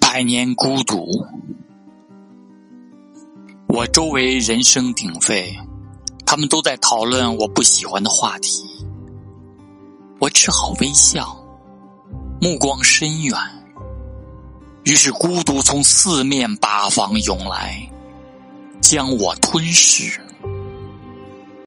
百年孤独。我周围人声鼎沸他们都在讨论我不喜欢的话题。我只好微笑目光深远。于是孤独从四面八方涌来将我吞噬。